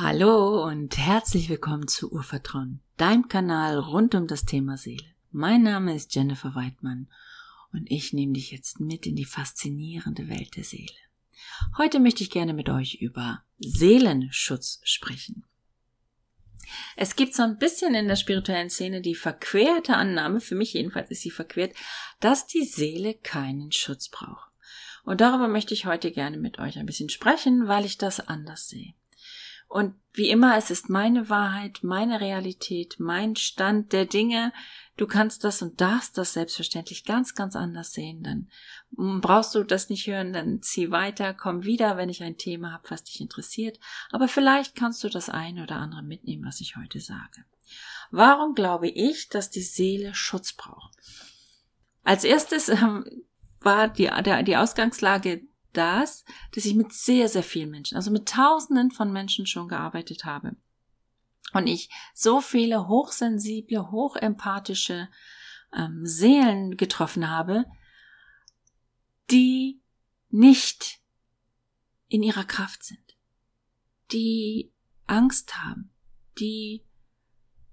Hallo und herzlich willkommen zu Urvertrauen, deinem Kanal rund um das Thema Seele. Mein Name ist Jennifer Weidmann und ich nehme dich jetzt mit in die faszinierende Welt der Seele. Heute möchte ich gerne mit euch über Seelenschutz sprechen. Es gibt so ein bisschen in der spirituellen Szene die verquerte Annahme, für mich jedenfalls ist sie verquert, dass die Seele keinen Schutz braucht. Und darüber möchte ich heute gerne mit euch ein bisschen sprechen, weil ich das anders sehe. Und wie immer, es ist meine Wahrheit, meine Realität, mein Stand der Dinge. Du kannst das und darfst das selbstverständlich ganz, ganz anders sehen. Dann brauchst du das nicht hören, dann zieh weiter, komm wieder, wenn ich ein Thema habe, was dich interessiert. Aber vielleicht kannst du das eine oder andere mitnehmen, was ich heute sage. Warum glaube ich, dass die Seele Schutz braucht? Als erstes ähm, war die, der, die Ausgangslage das, dass ich mit sehr, sehr vielen Menschen, also mit Tausenden von Menschen schon gearbeitet habe. Und ich so viele hochsensible, hochempathische ähm, Seelen getroffen habe, die nicht in ihrer Kraft sind, die Angst haben, die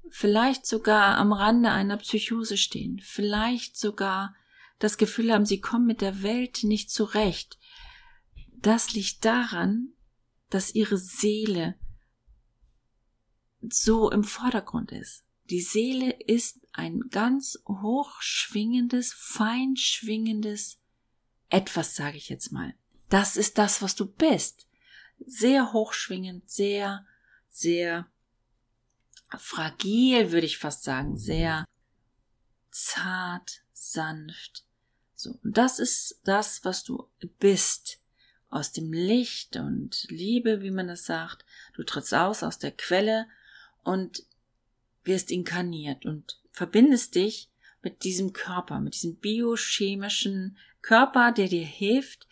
vielleicht sogar am Rande einer Psychose stehen, vielleicht sogar das Gefühl haben, sie kommen mit der Welt nicht zurecht, das liegt daran, dass ihre Seele so im Vordergrund ist. Die Seele ist ein ganz hochschwingendes, feinschwingendes etwas, sage ich jetzt mal. Das ist das, was du bist. Sehr hochschwingend, sehr, sehr fragil, würde ich fast sagen, sehr zart, sanft. So, und das ist das, was du bist aus dem Licht und Liebe, wie man das sagt. Du trittst aus aus der Quelle und wirst inkarniert und verbindest dich mit diesem Körper, mit diesem biochemischen Körper, der dir hilft,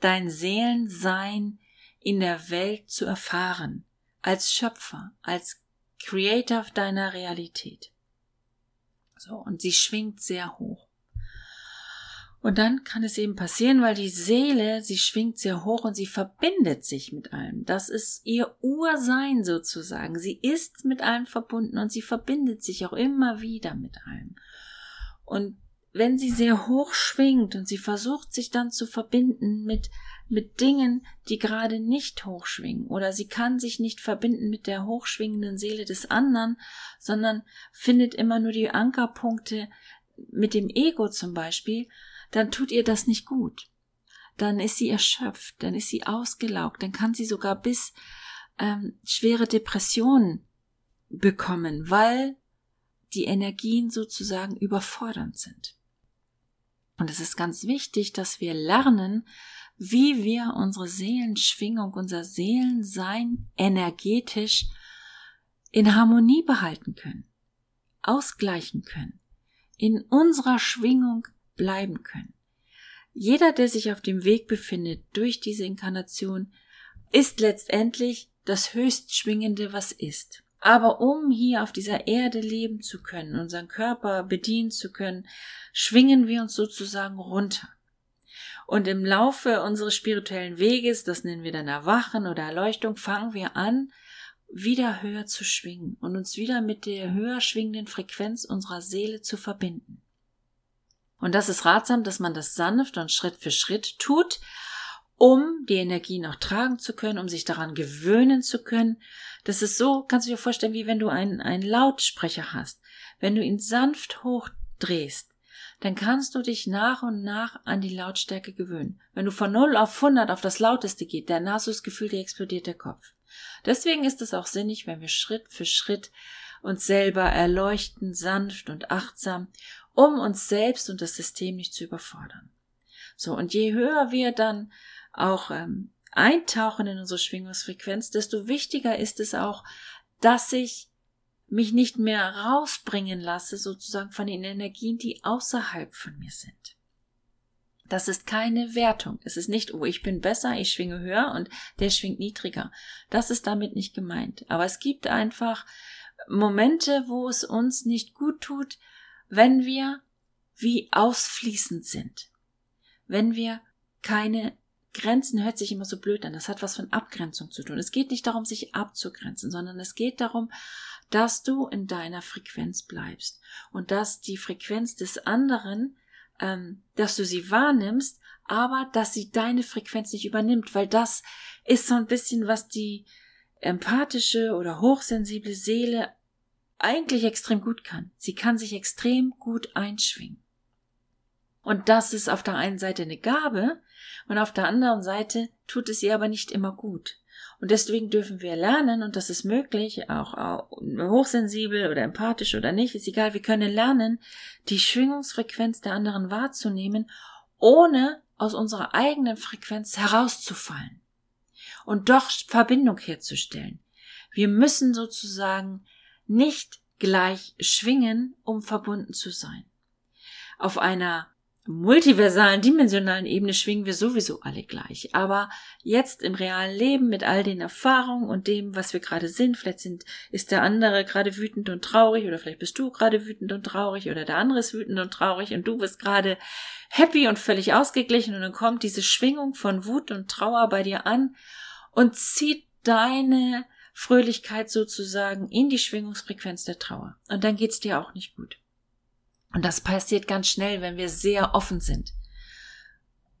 dein Seelensein in der Welt zu erfahren, als Schöpfer, als Creator deiner Realität. So, und sie schwingt sehr hoch. Und dann kann es eben passieren, weil die Seele, sie schwingt sehr hoch und sie verbindet sich mit allem. Das ist ihr Ursein sozusagen. Sie ist mit allem verbunden und sie verbindet sich auch immer wieder mit allem. Und wenn sie sehr hoch schwingt und sie versucht sich dann zu verbinden mit, mit Dingen, die gerade nicht hochschwingen oder sie kann sich nicht verbinden mit der hochschwingenden Seele des anderen, sondern findet immer nur die Ankerpunkte mit dem Ego zum Beispiel, dann tut ihr das nicht gut. Dann ist sie erschöpft, dann ist sie ausgelaugt, dann kann sie sogar bis ähm, schwere Depressionen bekommen, weil die Energien sozusagen überfordernd sind. Und es ist ganz wichtig, dass wir lernen, wie wir unsere Seelenschwingung, unser Seelensein energetisch in Harmonie behalten können, ausgleichen können, in unserer Schwingung bleiben können. Jeder, der sich auf dem Weg befindet durch diese Inkarnation, ist letztendlich das höchstschwingende, was ist. Aber um hier auf dieser Erde leben zu können, unseren Körper bedienen zu können, schwingen wir uns sozusagen runter. Und im Laufe unseres spirituellen Weges, das nennen wir dann Erwachen oder Erleuchtung, fangen wir an, wieder höher zu schwingen und uns wieder mit der höher schwingenden Frequenz unserer Seele zu verbinden. Und das ist ratsam, dass man das sanft und Schritt für Schritt tut, um die Energie noch tragen zu können, um sich daran gewöhnen zu können. Das ist so, kannst du dir vorstellen, wie wenn du einen, einen Lautsprecher hast. Wenn du ihn sanft hochdrehst, dann kannst du dich nach und nach an die Lautstärke gewöhnen. Wenn du von 0 auf 100 auf das Lauteste geht, dann hast du das Gefühl, dir explodiert der Kopf. Deswegen ist es auch sinnig, wenn wir Schritt für Schritt uns selber erleuchten, sanft und achtsam um uns selbst und das System nicht zu überfordern. So, und je höher wir dann auch ähm, eintauchen in unsere Schwingungsfrequenz, desto wichtiger ist es auch, dass ich mich nicht mehr rausbringen lasse, sozusagen von den Energien, die außerhalb von mir sind. Das ist keine Wertung. Es ist nicht, oh, ich bin besser, ich schwinge höher und der schwingt niedriger. Das ist damit nicht gemeint. Aber es gibt einfach Momente, wo es uns nicht gut tut, wenn wir wie ausfließend sind, wenn wir keine Grenzen hört sich immer so blöd an. Das hat was von Abgrenzung zu tun. Es geht nicht darum, sich abzugrenzen, sondern es geht darum, dass du in deiner Frequenz bleibst und dass die Frequenz des anderen, ähm, dass du sie wahrnimmst, aber dass sie deine Frequenz nicht übernimmt, weil das ist so ein bisschen, was die empathische oder hochsensible Seele eigentlich extrem gut kann. Sie kann sich extrem gut einschwingen. Und das ist auf der einen Seite eine Gabe und auf der anderen Seite tut es ihr aber nicht immer gut. Und deswegen dürfen wir lernen, und das ist möglich, auch, hochsensibel oder empathisch oder nicht, ist egal, wir können lernen, die Schwingungsfrequenz der anderen wahrzunehmen, ohne aus unserer eigenen Frequenz herauszufallen und doch Verbindung herzustellen. Wir müssen sozusagen nicht gleich schwingen, um verbunden zu sein. Auf einer multiversalen, dimensionalen Ebene schwingen wir sowieso alle gleich. Aber jetzt im realen Leben mit all den Erfahrungen und dem, was wir gerade sind, vielleicht sind, ist der andere gerade wütend und traurig oder vielleicht bist du gerade wütend und traurig oder der andere ist wütend und traurig und du bist gerade happy und völlig ausgeglichen und dann kommt diese Schwingung von Wut und Trauer bei dir an und zieht deine Fröhlichkeit sozusagen in die Schwingungsfrequenz der Trauer. Und dann geht's dir auch nicht gut. Und das passiert ganz schnell, wenn wir sehr offen sind.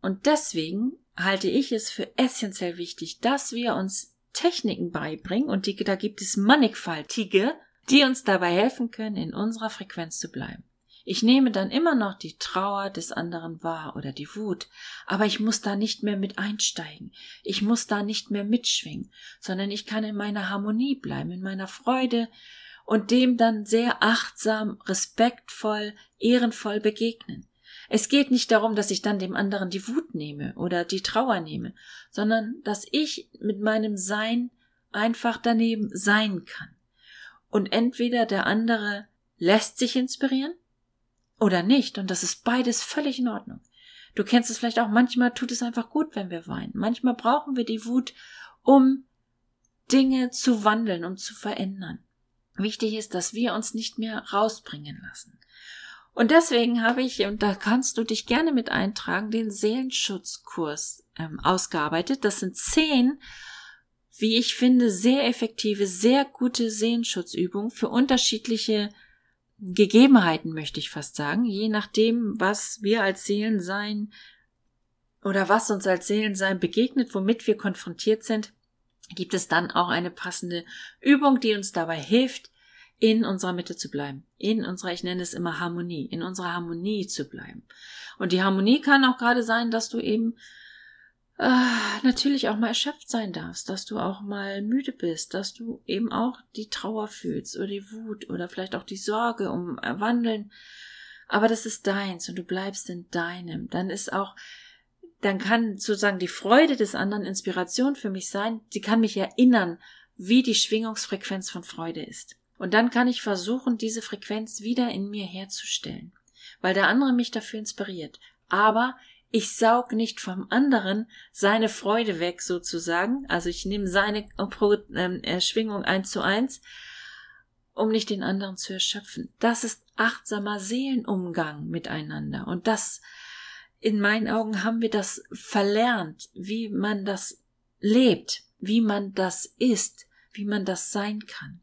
Und deswegen halte ich es für essentiell wichtig, dass wir uns Techniken beibringen und die, da gibt es mannigfaltige, die uns dabei helfen können, in unserer Frequenz zu bleiben. Ich nehme dann immer noch die Trauer des anderen wahr oder die Wut, aber ich muss da nicht mehr mit einsteigen, ich muss da nicht mehr mitschwingen, sondern ich kann in meiner Harmonie bleiben, in meiner Freude und dem dann sehr achtsam, respektvoll, ehrenvoll begegnen. Es geht nicht darum, dass ich dann dem anderen die Wut nehme oder die Trauer nehme, sondern dass ich mit meinem Sein einfach daneben sein kann. Und entweder der andere lässt sich inspirieren oder nicht. Und das ist beides völlig in Ordnung. Du kennst es vielleicht auch, manchmal tut es einfach gut, wenn wir weinen. Manchmal brauchen wir die Wut, um Dinge zu wandeln, um zu verändern. Wichtig ist, dass wir uns nicht mehr rausbringen lassen. Und deswegen habe ich, und da kannst du dich gerne mit eintragen, den Seelenschutzkurs ähm, ausgearbeitet. Das sind zehn, wie ich finde, sehr effektive, sehr gute Seelenschutzübungen für unterschiedliche Gegebenheiten, möchte ich fast sagen, je nachdem, was wir als Seelensein oder was uns als Seelensein begegnet, womit wir konfrontiert sind, gibt es dann auch eine passende Übung, die uns dabei hilft, in unserer Mitte zu bleiben, in unserer, ich nenne es immer Harmonie, in unserer Harmonie zu bleiben. Und die Harmonie kann auch gerade sein, dass du eben natürlich auch mal erschöpft sein darfst, dass du auch mal müde bist, dass du eben auch die Trauer fühlst oder die Wut oder vielleicht auch die Sorge um Erwandeln. Aber das ist deins und du bleibst in deinem. Dann ist auch, dann kann sozusagen die Freude des anderen Inspiration für mich sein. Sie kann mich erinnern, wie die Schwingungsfrequenz von Freude ist. Und dann kann ich versuchen, diese Frequenz wieder in mir herzustellen, weil der andere mich dafür inspiriert. Aber ich saug nicht vom anderen seine Freude weg sozusagen. Also ich nehme seine ähm, Erschwingung eins zu eins, um nicht den anderen zu erschöpfen. Das ist achtsamer Seelenumgang miteinander. Und das, in meinen Augen haben wir das verlernt, wie man das lebt, wie man das ist, wie man das sein kann.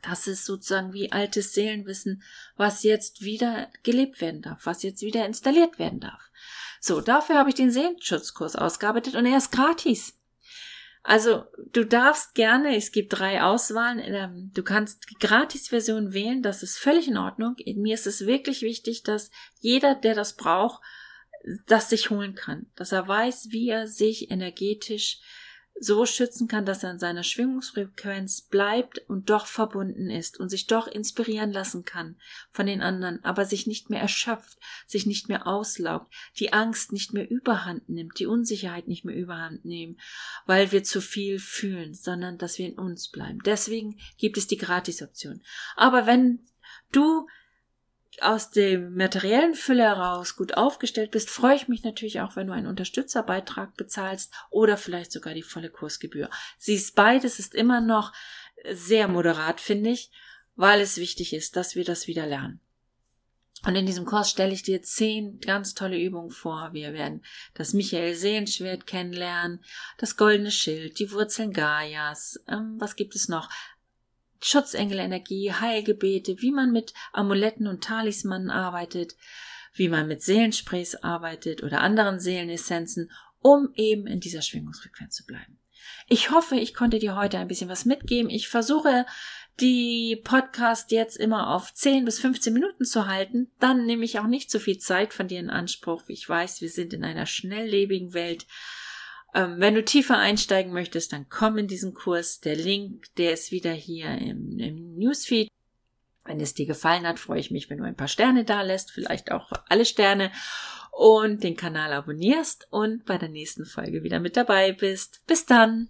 Das ist sozusagen wie altes Seelenwissen, was jetzt wieder gelebt werden darf, was jetzt wieder installiert werden darf. So, dafür habe ich den Seelenschutzkurs ausgearbeitet und er ist gratis. Also du darfst gerne, es gibt drei Auswahlen, ähm, du kannst die Gratis-Version wählen, das ist völlig in Ordnung. Mir ist es wirklich wichtig, dass jeder, der das braucht, das sich holen kann, dass er weiß, wie er sich energetisch so schützen kann, dass er in seiner Schwingungsfrequenz bleibt und doch verbunden ist und sich doch inspirieren lassen kann von den anderen, aber sich nicht mehr erschöpft, sich nicht mehr auslaugt, die Angst nicht mehr überhand nimmt, die Unsicherheit nicht mehr überhand nehmen, weil wir zu viel fühlen, sondern dass wir in uns bleiben. Deswegen gibt es die Gratisoption. Aber wenn du aus dem materiellen Fülle heraus gut aufgestellt bist, freue ich mich natürlich auch, wenn du einen Unterstützerbeitrag bezahlst oder vielleicht sogar die volle Kursgebühr. Siehst, beides ist immer noch sehr moderat, finde ich, weil es wichtig ist, dass wir das wieder lernen. Und in diesem Kurs stelle ich dir zehn ganz tolle Übungen vor. Wir werden das Michael Seelenschwert kennenlernen, das goldene Schild, die Wurzeln Gaias, ähm, was gibt es noch? Schutzengelenergie, Heilgebete, wie man mit Amuletten und Talismanen arbeitet, wie man mit Seelensprays arbeitet oder anderen Seelenessenzen, um eben in dieser Schwingungsfrequenz zu bleiben. Ich hoffe, ich konnte dir heute ein bisschen was mitgeben. Ich versuche die Podcast jetzt immer auf 10 bis 15 Minuten zu halten. Dann nehme ich auch nicht so viel Zeit von dir in Anspruch. Ich weiß, wir sind in einer schnelllebigen Welt. Ähm, wenn du tiefer einsteigen möchtest, dann komm in diesen Kurs. Der Link, der ist wieder hier im, im Newsfeed. Wenn es dir gefallen hat, freue ich mich, wenn du ein paar Sterne da lässt, vielleicht auch alle Sterne und den Kanal abonnierst und bei der nächsten Folge wieder mit dabei bist. Bis dann!